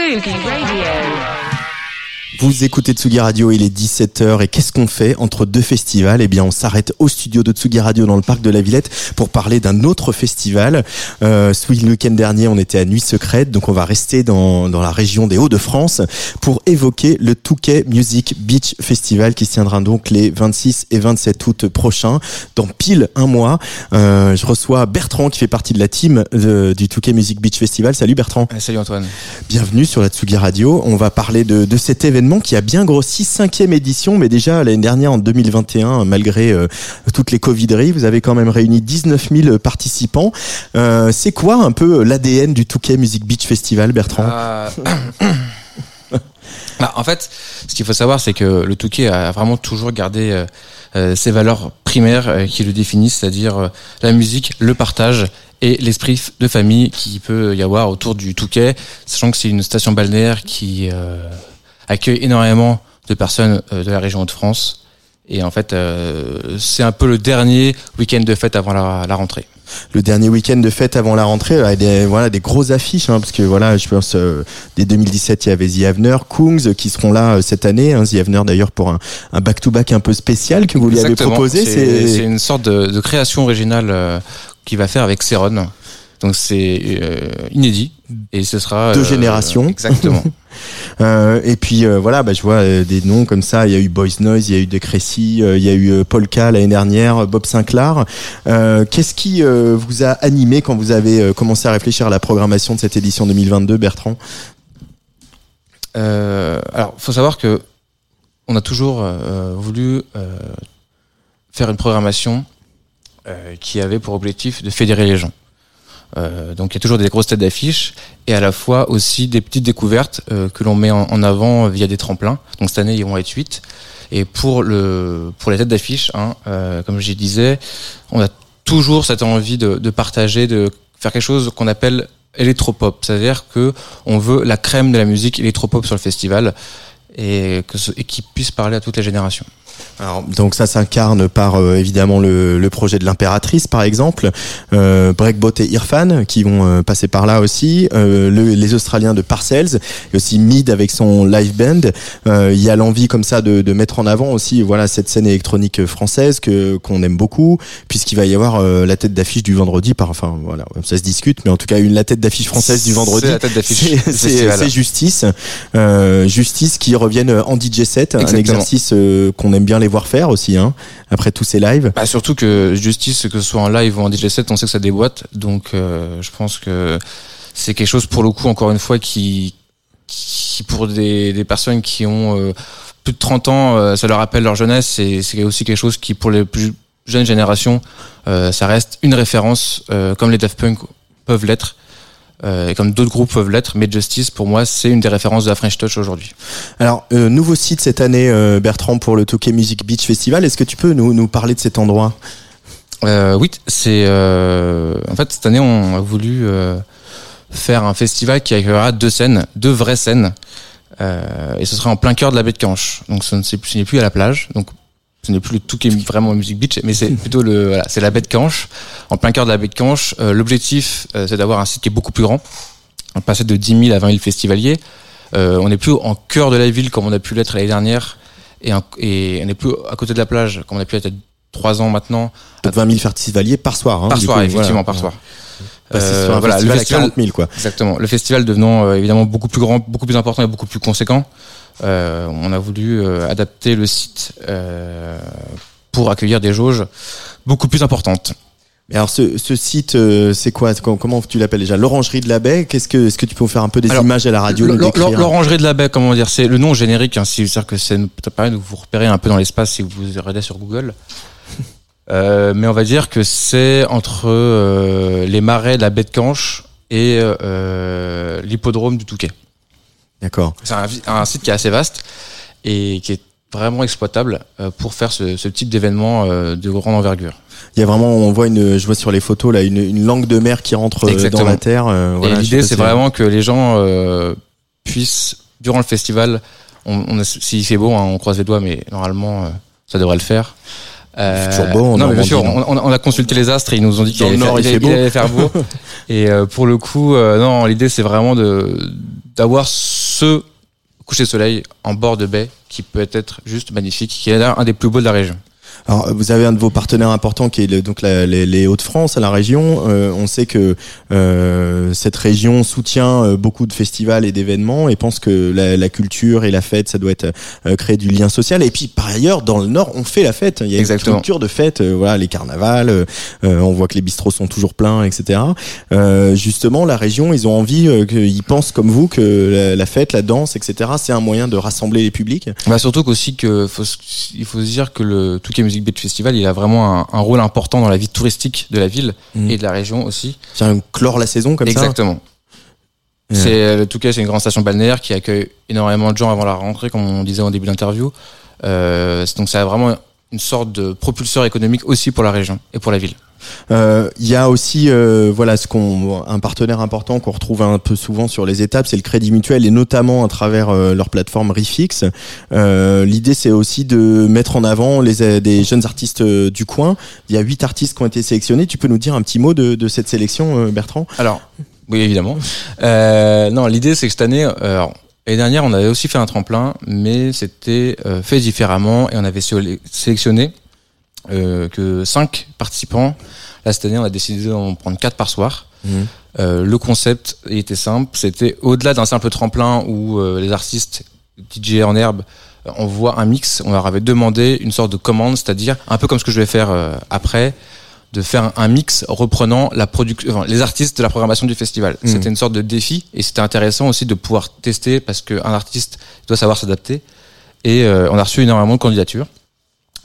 Sugi Radio. Vous écoutez Tsugi Radio, il est 17h et qu'est-ce qu'on fait entre deux festivals? Eh bien, on s'arrête au studio de Tsugi Radio dans le parc de la Villette pour parler d'un autre festival. Euh, ce week-end dernier, on était à Nuit Secrète, donc on va rester dans, dans la région des Hauts-de-France pour évoquer le Touquet Music Beach Festival qui se tiendra donc les 26 et 27 août prochains, dans pile un mois. Euh, je reçois Bertrand qui fait partie de la team de- du Touquet Music Beach Festival. Salut Bertrand. Salut Antoine. Bienvenue sur la Tsugi Radio. On va parler de, de cet événement qui a bien grossi, cinquième édition, mais déjà l'année dernière en 2021, malgré euh, toutes les covideries, vous avez quand même réuni 19 000 participants. Euh, c'est quoi un peu l'ADN du Touquet Music Beach Festival, Bertrand Ah. Bah, en fait, ce qu'il faut savoir, c'est que le Touquet a vraiment toujours gardé euh, euh, ses valeurs primaires euh, qui le définissent, c'est-à-dire euh, la musique, le partage et l'esprit de famille qui peut y avoir autour du Touquet, sachant que c'est une station balnéaire qui euh, accueille énormément de personnes euh, de la région de France. Et en fait, euh, c'est un peu le dernier week-end de fête avant la, la rentrée. le dernier week-end de fête avant la rentrée, avec des, voilà, des grosses affiches, hein, parce que voilà, je pense, euh, dès 2017, il y avait The Avener, Kungs, qui seront là euh, cette année, hein, The Avener d'ailleurs pour un, un back-to-back un peu spécial que vous lui avez proposé. C'est une sorte de, de création originale euh, qu'il va faire avec Céron. Donc c'est euh, inédit et ce sera Deux générations. Exactement. Euh, et puis euh, voilà, bah, je vois euh, des noms comme ça. Il y a eu Boys Noise, il y a eu De Crécy, euh, il y a eu Polka l'année dernière, Bob Sinclair. Qu'est-ce qui vous a animé quand vous avez commencé à réfléchir à la programmation de cette édition 2022, Bertrand? Alors, faut savoir que on a toujours voulu faire une programmation qui avait pour objectif de fédérer les gens. Euh, donc il y a toujours des grosses têtes d'affiche et à la fois aussi des petites découvertes euh, que l'on met en, avant via des tremplins. Donc cette année ils vont être 8. Et pour le pour les têtes d'affiche, hein, euh, comme je disais, on a toujours cette envie de, partager, de faire quelque chose qu'on appelle électropop, c'est-à-dire que on veut la crème de la musique électropop sur le festival et que et qui puisse parler à toutes les générations. Alors, donc ça s'incarne par euh, évidemment le, le projet de l'impératrice par exemple, euh, Breakbot et Irfan qui vont euh, passer par là aussi, euh, le- les Australiens de Parcells et aussi Mid avec son live band. Euh, Il y a l'envie comme ça de, de mettre en avant aussi voilà cette scène électronique française que qu'on aime beaucoup puisqu'il va y avoir euh, la tête d'affiche du vendredi par enfin voilà ça se discute mais en tout cas une la tête d'affiche française du vendredi. C'est la tête d'affiche c'est- justice. Euh, justice qui reviennent en DJ set un exercice euh, qu'on aime bien les voir faire aussi hein, après tous ces lives Bah, surtout que Justice, que ce soit en live ou en DJ set, on sait que ça déboîte. Donc euh, je pense que c'est quelque chose pour le coup, encore une fois, qui, pour des, personnes qui ont euh, plus de 30 ans, euh, ça leur rappelle leur jeunesse. Et c'est aussi quelque chose qui, pour les plus jeunes générations, ça reste une référence, comme les Daft Punk peuvent l'être. Euh, et comme d'autres groupes peuvent l'être, mais Justice, pour moi, c'est une des références de la French Touch aujourd'hui. Alors, euh, nouveau site cette année, euh, Bertrand, pour le Tokyo Music Beach Festival. Est-ce que tu peux nous, nous parler de cet endroit? Euh, oui, c'est euh, en fait cette année on a voulu euh, faire un festival qui accueillera deux scènes, deux vraies scènes, et ce sera en plein cœur de la baie de Canche. Donc ce plus- n'est plus à la plage, donc ce n'est plus le tout qui est vraiment Music Beach, mais c'est plutôt le voilà, c'est la baie de Canche, en plein cœur de la baie de Canche. Euh, L'objectif euh, c'est d'avoir un site qui est beaucoup plus grand, on passer de 10 000 à 20 000 festivaliers. Euh, on n'est plus en cœur de la ville comme on a pu l'être l'année dernière, et, un- et on n'est plus à côté de la plage comme on a pu l'être il y a trois ans maintenant. Donc 20 000 festivaliers par soir. Hein, Par soir, coup, effectivement, voilà. par soir. Euh, sur un voilà, le festival à festival, 40 000, quoi. exactement. Le festival devenant euh, évidemment beaucoup plus grand, beaucoup plus important et beaucoup plus conséquent. Euh, on a voulu euh, adapter le site euh, pour accueillir des jauges beaucoup plus importantes. Et alors ce, ce site, c'est quoi? Com- Comment tu l'appelles déjà? L'orangerie de la baie? Qu'est-ce que est-ce que tu peux faire un peu des Alors, images à la radio L'orangerie de la baie, comment dire, c'est le nom générique. Hein, C'est-à-dire que c'est ça permet de vous repérer un peu dans l'espace si vous regardez sur Google. Euh, mais on va dire que c'est entre euh, les marais de la baie de Canche et euh, l'hippodrome du Touquet. D'accord. C'est un, site qui est assez vaste et qui est vraiment exploitable euh, pour faire ce, ce type d'événement euh, de grande envergure. Il y a vraiment, on voit une, je vois sur les photos là, une, une langue de mer qui rentre euh, Exactement. dans la terre. voilà, l'idée, c'est si- vraiment que les gens euh, puissent, durant le festival, on, on a- fait beau, hein, on croise les doigts, mais normalement, euh, ça devrait le faire. Euh, Il non, mais bien sûr, on, on a- on a consulté les astres et ils nous ont dit qu'il allait, nord, faire- il fait allait- faire beau. et euh, pour le coup, euh, non, l'idée, c'est vraiment de d'avoir ce coucher de soleil en bord de baie qui peut être juste magnifique, qui est un des plus beaux de la région. Alors, vous avez un de vos partenaires importants qui est le- donc la- les, les Hauts-de-France, à la région. Euh, on sait que euh, cette région soutient euh, beaucoup de festivals et d'événements et pense que la, la culture et la fête, ça doit être euh, créer du lien social. Et puis, par ailleurs, dans le Nord, on fait la fête. Il y a Exactement. une culture de fête. euh, voilà, les carnavals. euh, on voit que les bistrots sont toujours pleins, etc. Euh, justement, la région, ils ont envie, euh, qu'ils pensent comme vous que la, la fête, la danse, etc. C'est un moyen de rassembler les publics. Bah surtout qu'aussi que faut, il faut se dire que le Touquet Music Beach Festival, il a vraiment un, un rôle important dans la vie touristique de la ville Mhm. et de la région aussi. Tiens, clore la saison comme ça. Exactement. Ouais. C'est le Touquet, c'est une grande station balnéaire qui accueille énormément de gens avant la rentrée, comme on disait au début de l'interview. Euh, c'est- donc ça a vraiment une sorte de propulseur économique aussi pour la région et pour la ville. Euh, Il y a aussi euh, voilà ce qu'on un partenaire important qu'on retrouve un peu souvent sur les étapes, c'est le Crédit Mutuel et notamment à travers euh, leur plateforme Refix. Euh, L'idée c'est aussi de mettre en avant les des jeunes artistes euh, du coin. Il y a huit artistes qui ont été sélectionnés. Tu peux nous dire un petit mot de, cette sélection, euh, Bertrand? Alors, oui, évidemment. Euh, non, l'idée, c'est que cette année, euh, l'année dernière, on avait aussi fait un tremplin, mais c'était euh, fait différemment et on avait sé- sélectionné euh, que cinq participants. Là, cette année, on a décidé d'en prendre quatre par soir. Mhm. Euh, le concept il était simple, c'était au-delà d'un simple tremplin où euh, les artistes DJ en herbe on voit un mix, on leur avait demandé une sorte de commande, c'est-à-dire un peu comme ce que je vais faire après, de faire un, mix reprenant la production, enfin, les artistes de la programmation du festival. Mhm. C'était une sorte de défi et c'était intéressant aussi de pouvoir tester parce qu'un artiste doit savoir s'adapter. Et on a reçu énormément de candidatures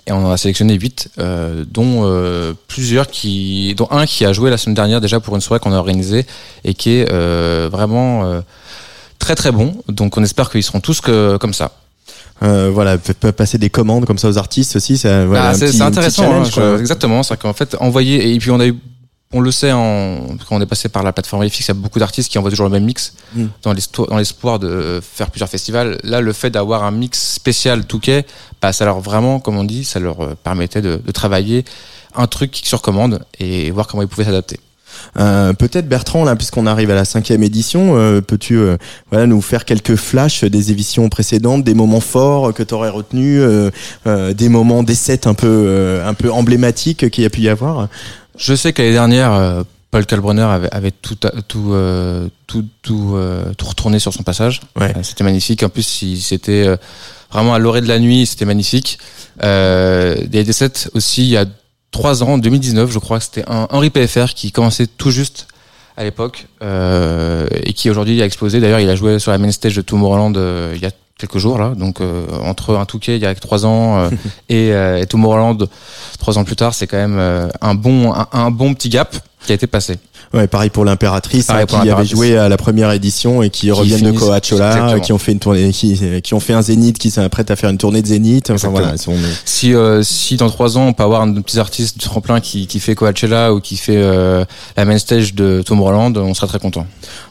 et on en a sélectionné huit, euh, dont euh, plusieurs qui, dont un qui a joué la semaine dernière déjà pour une soirée qu'on a organisée et qui est euh, vraiment euh, très très bon. Donc on espère qu'ils seront tous que, comme ça. Euh, voilà, passer des commandes comme ça aux artistes aussi. Ça, voilà, Ah, c'est intéressant, hein, exactement. C'est qu'en fait, envoyer et puis on a eu, on le sait, en, quand on est passé par la plateforme FX, il y a beaucoup d'artistes qui envoient toujours le même mix Mm. dans l'espoir de faire plusieurs festivals. Là, le fait d'avoir un mix spécial Touquet, bah, ça leur vraiment, comme on dit, ça leur euh, permettait de, de travailler un truc sur commande et voir comment ils pouvaient s'adapter. Euh, Peut-être Bertrand, là, puisqu'on arrive à la cinquième édition, euh, peux-tu euh, voilà nous faire quelques flashs des éditions précédentes, des moments forts que tu aurais retenus, euh, euh, des moments, des sets un peu euh, un peu emblématiques qu'il y a pu y avoir? Je sais que l'année dernière, euh, Paul Kalbrunner avait, avait tout, tout, euh, tout, tout, euh, tout retourné sur son passage. Ouais. Euh, C'était magnifique. En plus, il- c'était euh, vraiment à l'orée de la nuit. C'était magnifique. Euh, il y a des sets aussi il y a trois ans, en 2019, je crois que c'était un Henri PFR qui commençait tout juste à l'époque euh, et qui aujourd'hui a explosé. D'ailleurs, il a joué sur la main stage de Tomorrowland euh, il y a quelques jours là. Donc euh, entre un Touquet il y a trois ans euh, et, euh, et Tomorrowland trois ans plus tard, c'est quand même euh, un bon un, un bon petit gap qui a été passé. Ouais, pareil pour l'impératrice hein, qui avait joué à la première édition et qui, reviennent de finissent- Exactement. qui ont fait une tournée, qui, qui ont fait un zénith, qui s'apprêtent à faire une tournée de zénith. Enfin voilà, sont- Si euh, si dans trois ans on peut avoir un de nos petits artistes du tremplin qui qui fait Coachella ou qui fait euh, la main stage de Tomorrowland, on sera très content.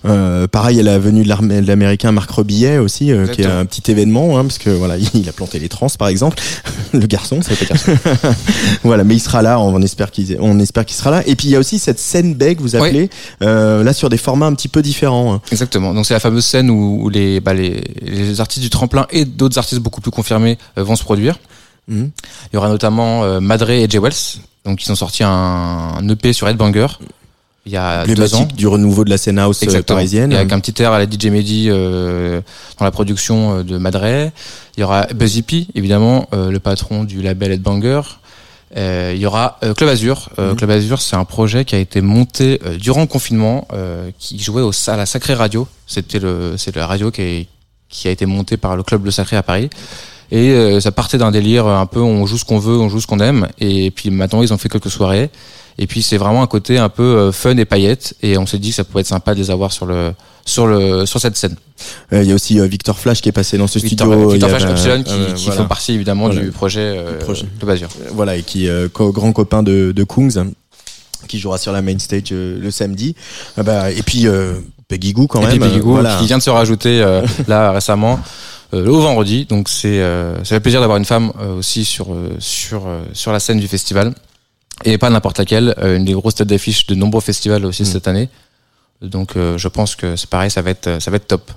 Euh, pareil, à la venue de l'américain Marc Rebillet aussi, qui est un petit événement, hein, parce que voilà, il a planté les trans par exemple, le garçon, c'est pas garçon. voilà, mais il sera là, on espère qu'il, on espère qu'il sera là. Et puis il y a aussi cette scène beg, vous appelez, euh, là sur des formats un petit peu différents. hein. Exactement. Donc c'est la fameuse scène où, où les, bah, les les artistes du tremplin et d'autres artistes beaucoup plus confirmés euh, vont se produire. Mhm. Il y aura notamment euh, Madre et Jay Wells, donc ils ont sorti un, un EP sur Headbanger. il y a deux ans. Du renouveau de la scène house Exactement. parisienne. Et avec un petit air à la DJ Mehdi euh, dans la production de Madray. Il y aura Buzzy P, évidemment, euh, le patron du label Headbanger. Euh, il y aura euh, Club Azur. Euh, Mhm. Club Azur, c'est un projet qui a été monté euh, durant le confinement, euh, qui jouait au, à la Sacrée Radio. C'était le, c'est la radio qui, est- qui a été montée par le club Le Sacré à Paris. Et euh, ça partait d'un délire un peu, on joue ce qu'on veut, on joue ce qu'on aime. Et puis maintenant, ils ont fait quelques soirées. Et puis c'est vraiment un côté un peu euh, fun et paillettes. Et on s'est dit que ça pouvait être sympa de les avoir sur le, sur le, sur cette scène. Euh, Il y a aussi euh, Victor Flash qui est passé dans ce Victor, studio. Victor Flash qui, qui voilà. font partie évidemment Voilà. du projet, projet. de Basure. Euh, voilà, et qui co- grand copain de, de Kungs, qui jouera sur la main stage le samedi. Ah bah, et puis Peggy Goo quand Et même. Peggy Goo, voilà. qui vient de se rajouter là récemment euh, au vendredi. Donc c'est euh, ça fait plaisir d'avoir une femme euh, aussi sur sur sur la scène du festival et pas n'importe laquelle, euh, une des grosses têtes d'affiche de nombreux festivals aussi Mm. cette année. Donc euh, je pense que c'est pareil, ça va être ça va être top.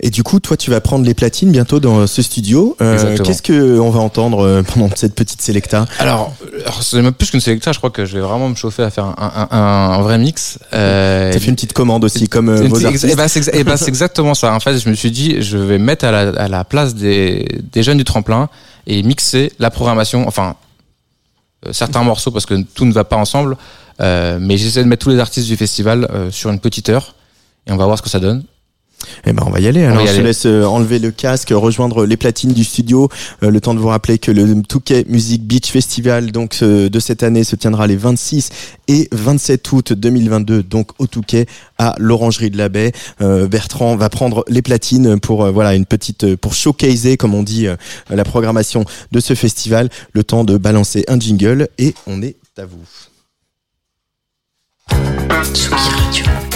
Et du coup, toi, tu vas prendre les platines bientôt dans ce studio. Euh. Qu'est-ce que on va entendre euh, pendant cette petite sélecta Alors, alors, c'est même plus qu'une sélection, je crois que je vais vraiment me chauffer à faire un, un, un, vrai mix. Euh, T'as fait une petite commande aussi, comme euh, vos c'est- artistes. eh ben, c'est eh ben, exactement ça. En fait, je me suis dit, je vais mettre à la, à la place des, des jeunes du tremplin et mixer la programmation, enfin, euh, certains morceaux parce que tout ne va pas ensemble, euh, mais j'essaie de mettre tous les artistes du festival euh, sur une petite heure et on va voir ce que ça donne. Eh ben, on va y aller. va Alors, y je te aller. laisse euh, enlever le casque, rejoindre les platines du studio. Euh, le temps de vous rappeler que le Touquet Music Beach Festival, donc euh, de cette année, se tiendra les 26 et 27 août 2022, donc au Touquet, à l'Orangerie de la Baie. Euh, Bertrand va prendre les platines pour euh, voilà une petite pour showcaser, comme on dit, euh, la programmation de ce festival. Le temps de balancer un jingle et on est à vous. Tsugi Radio.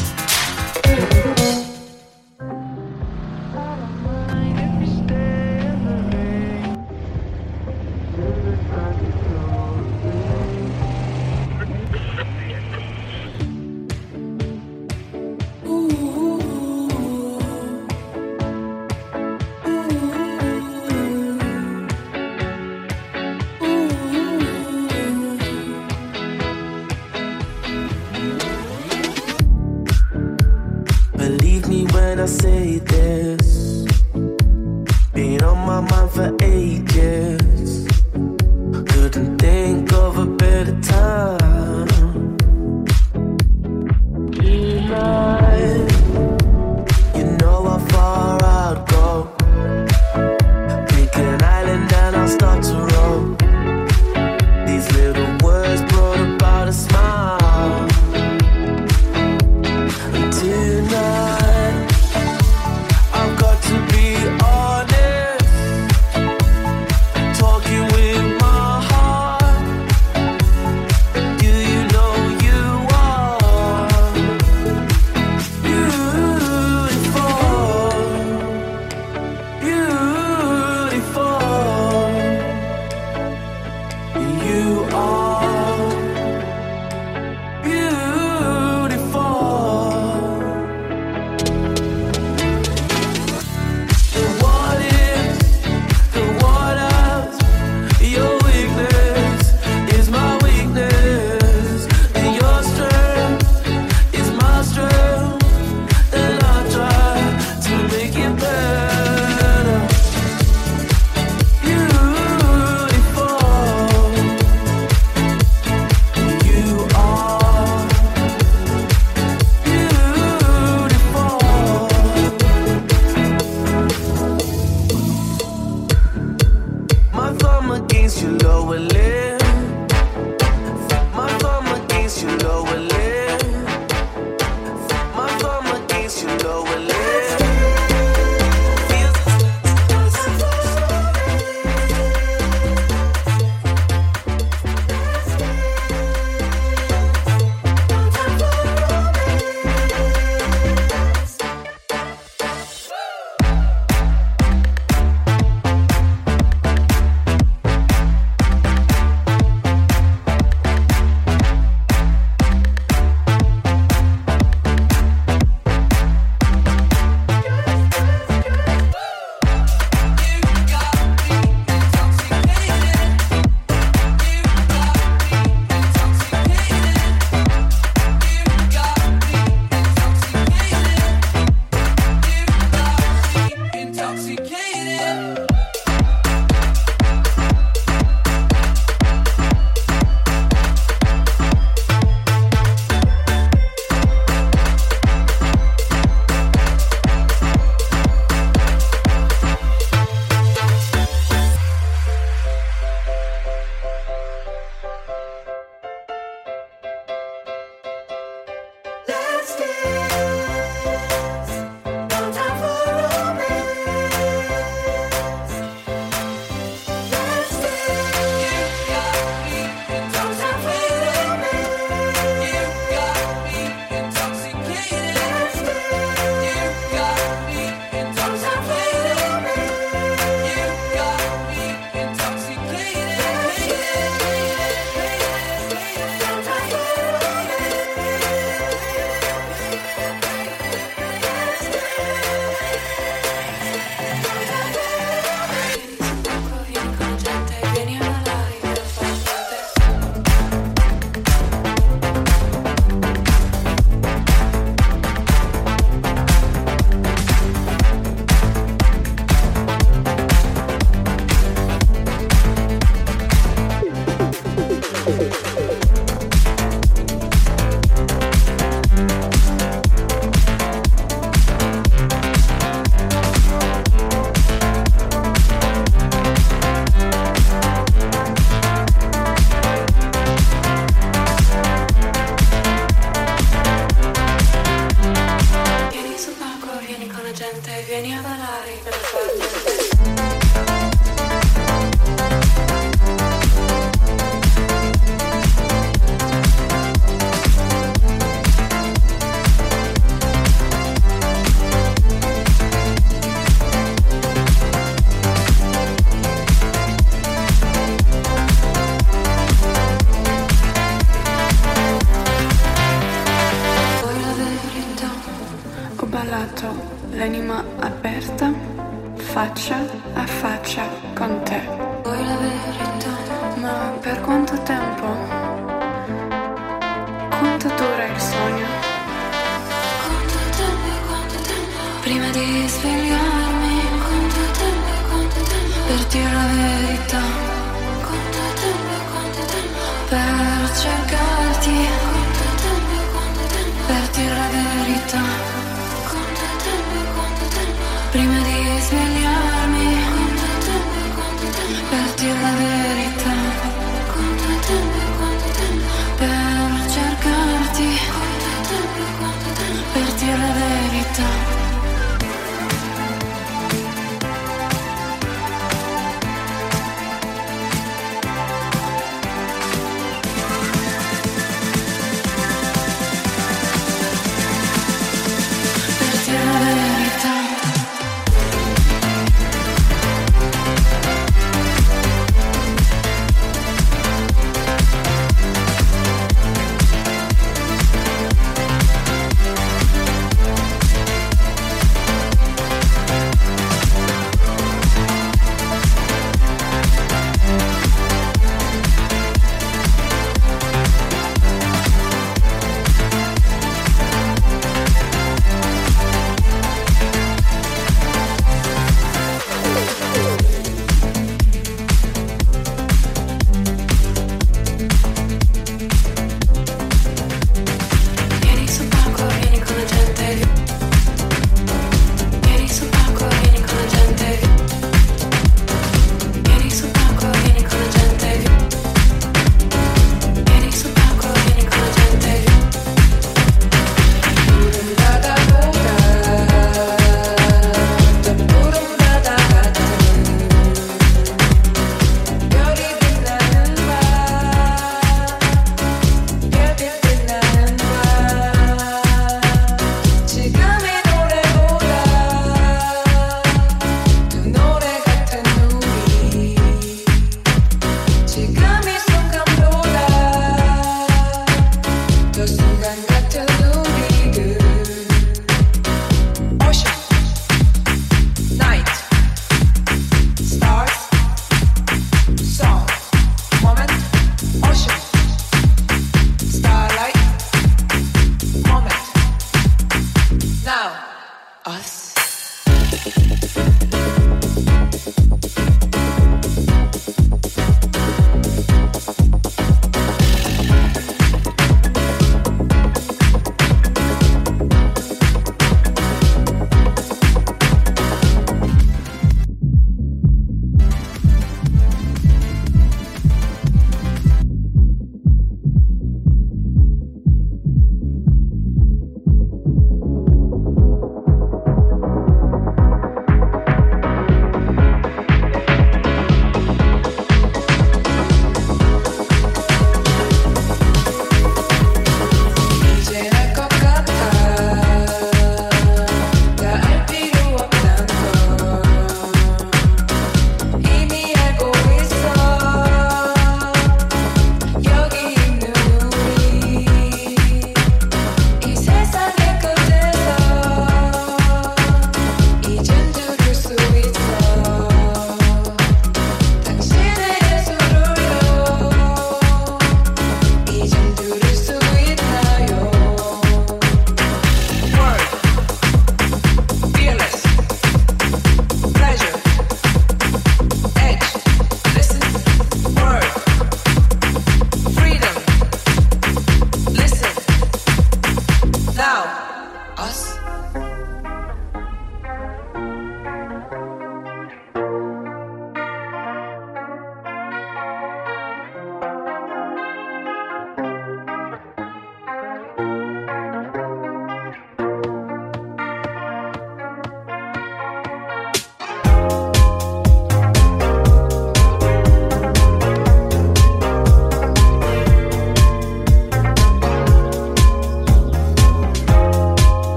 You are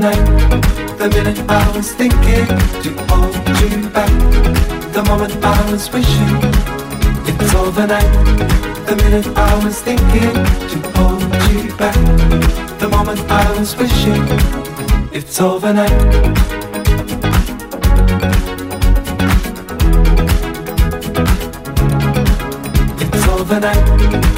the night, the minute I was thinking to hold you back, the moment I was wishing it was overnight. The minute I was thinking to hold you back, the moment I was wishing it's overnight. overnight.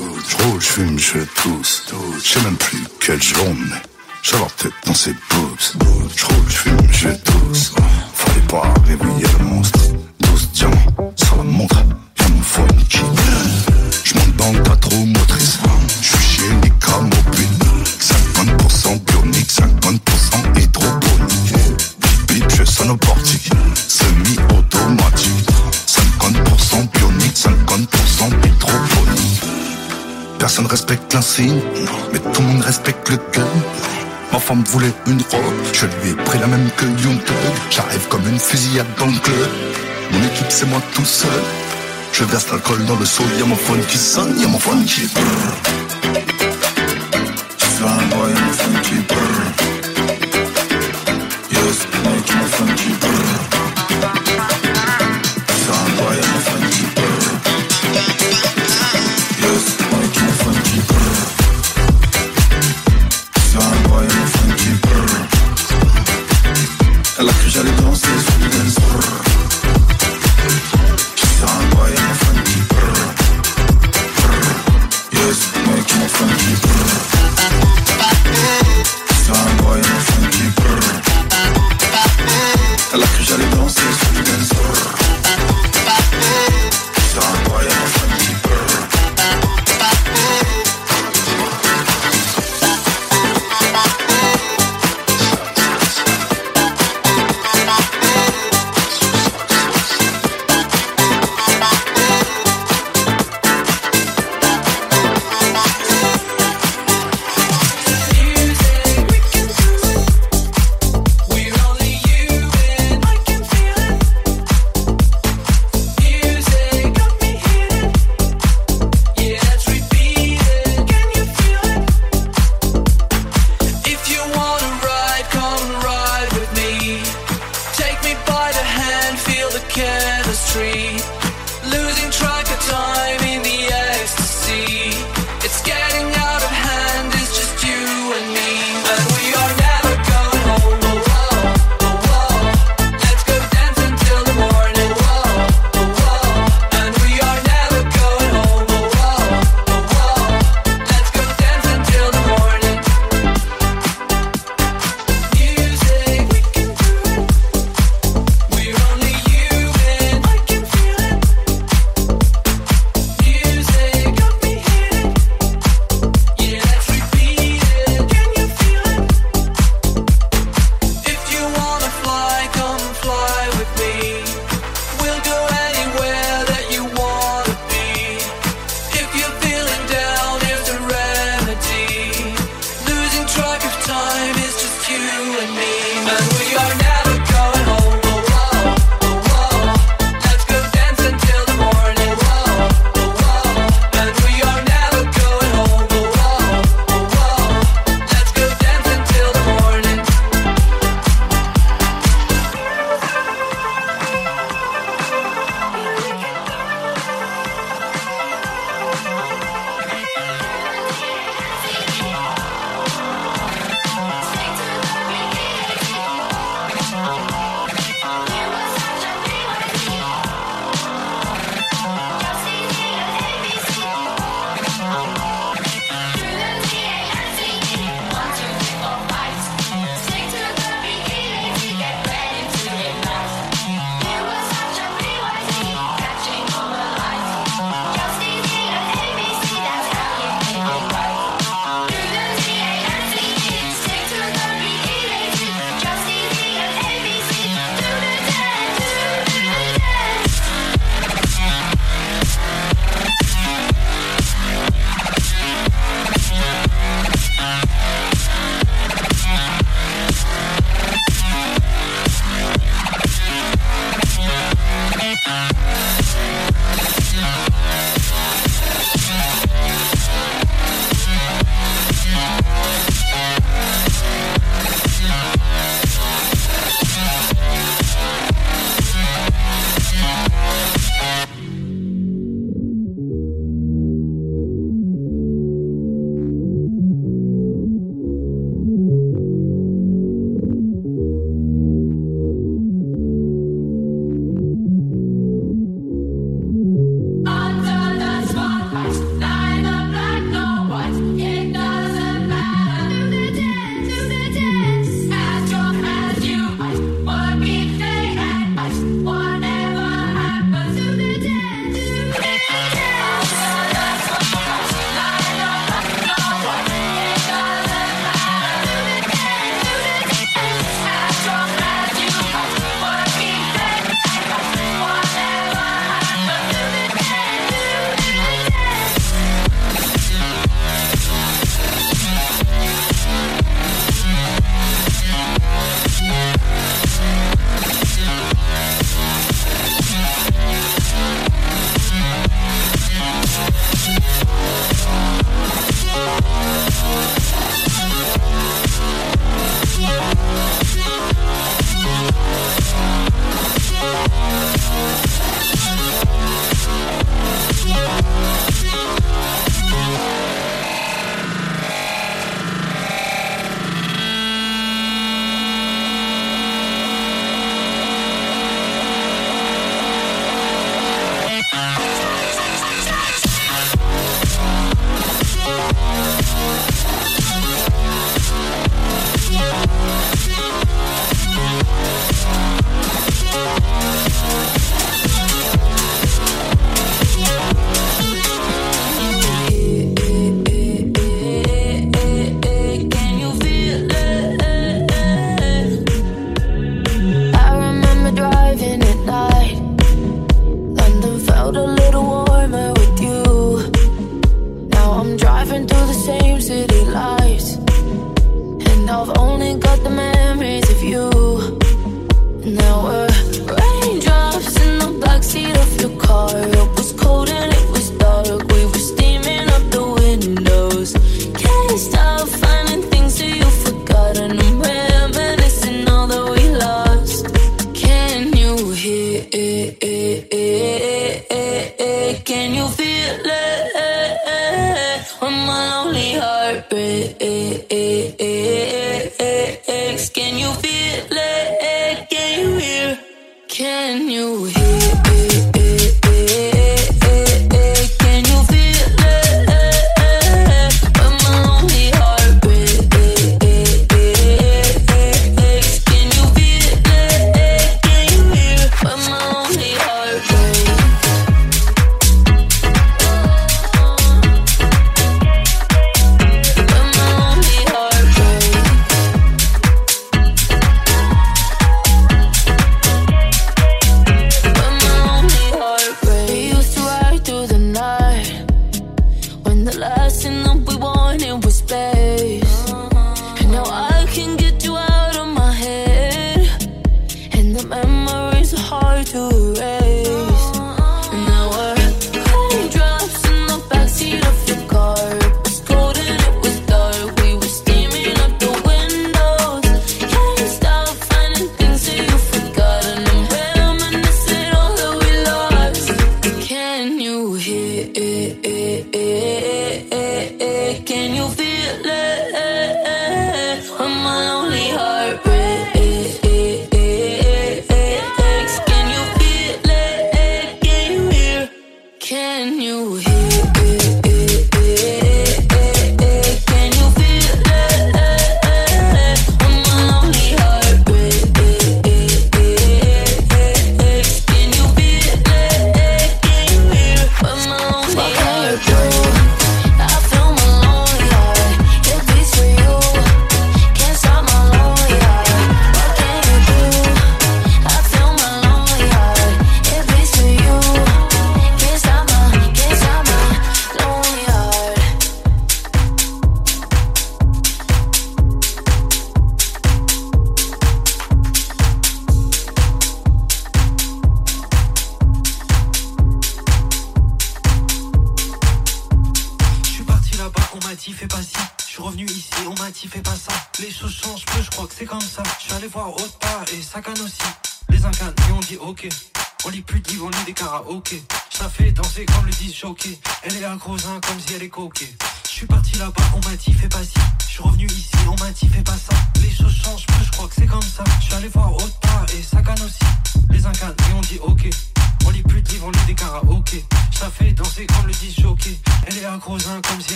Oh, rouge fume, je tousse. Je sais même plus quelle journée. J'ai leur tête dans ses boobs. Je roule, je fume, je tousse. Fallait pas arriver mais tout le monde respecte le gun. Ma femme voulait une robe, je lui ai pris la même que Young J'arrive comme une fusillade dans le club. Mon équipe, c'est moi tout seul. Je verse l'alcool dans le seau, y'a mon phone qui sonne, y'a mon phone qui. Brrr.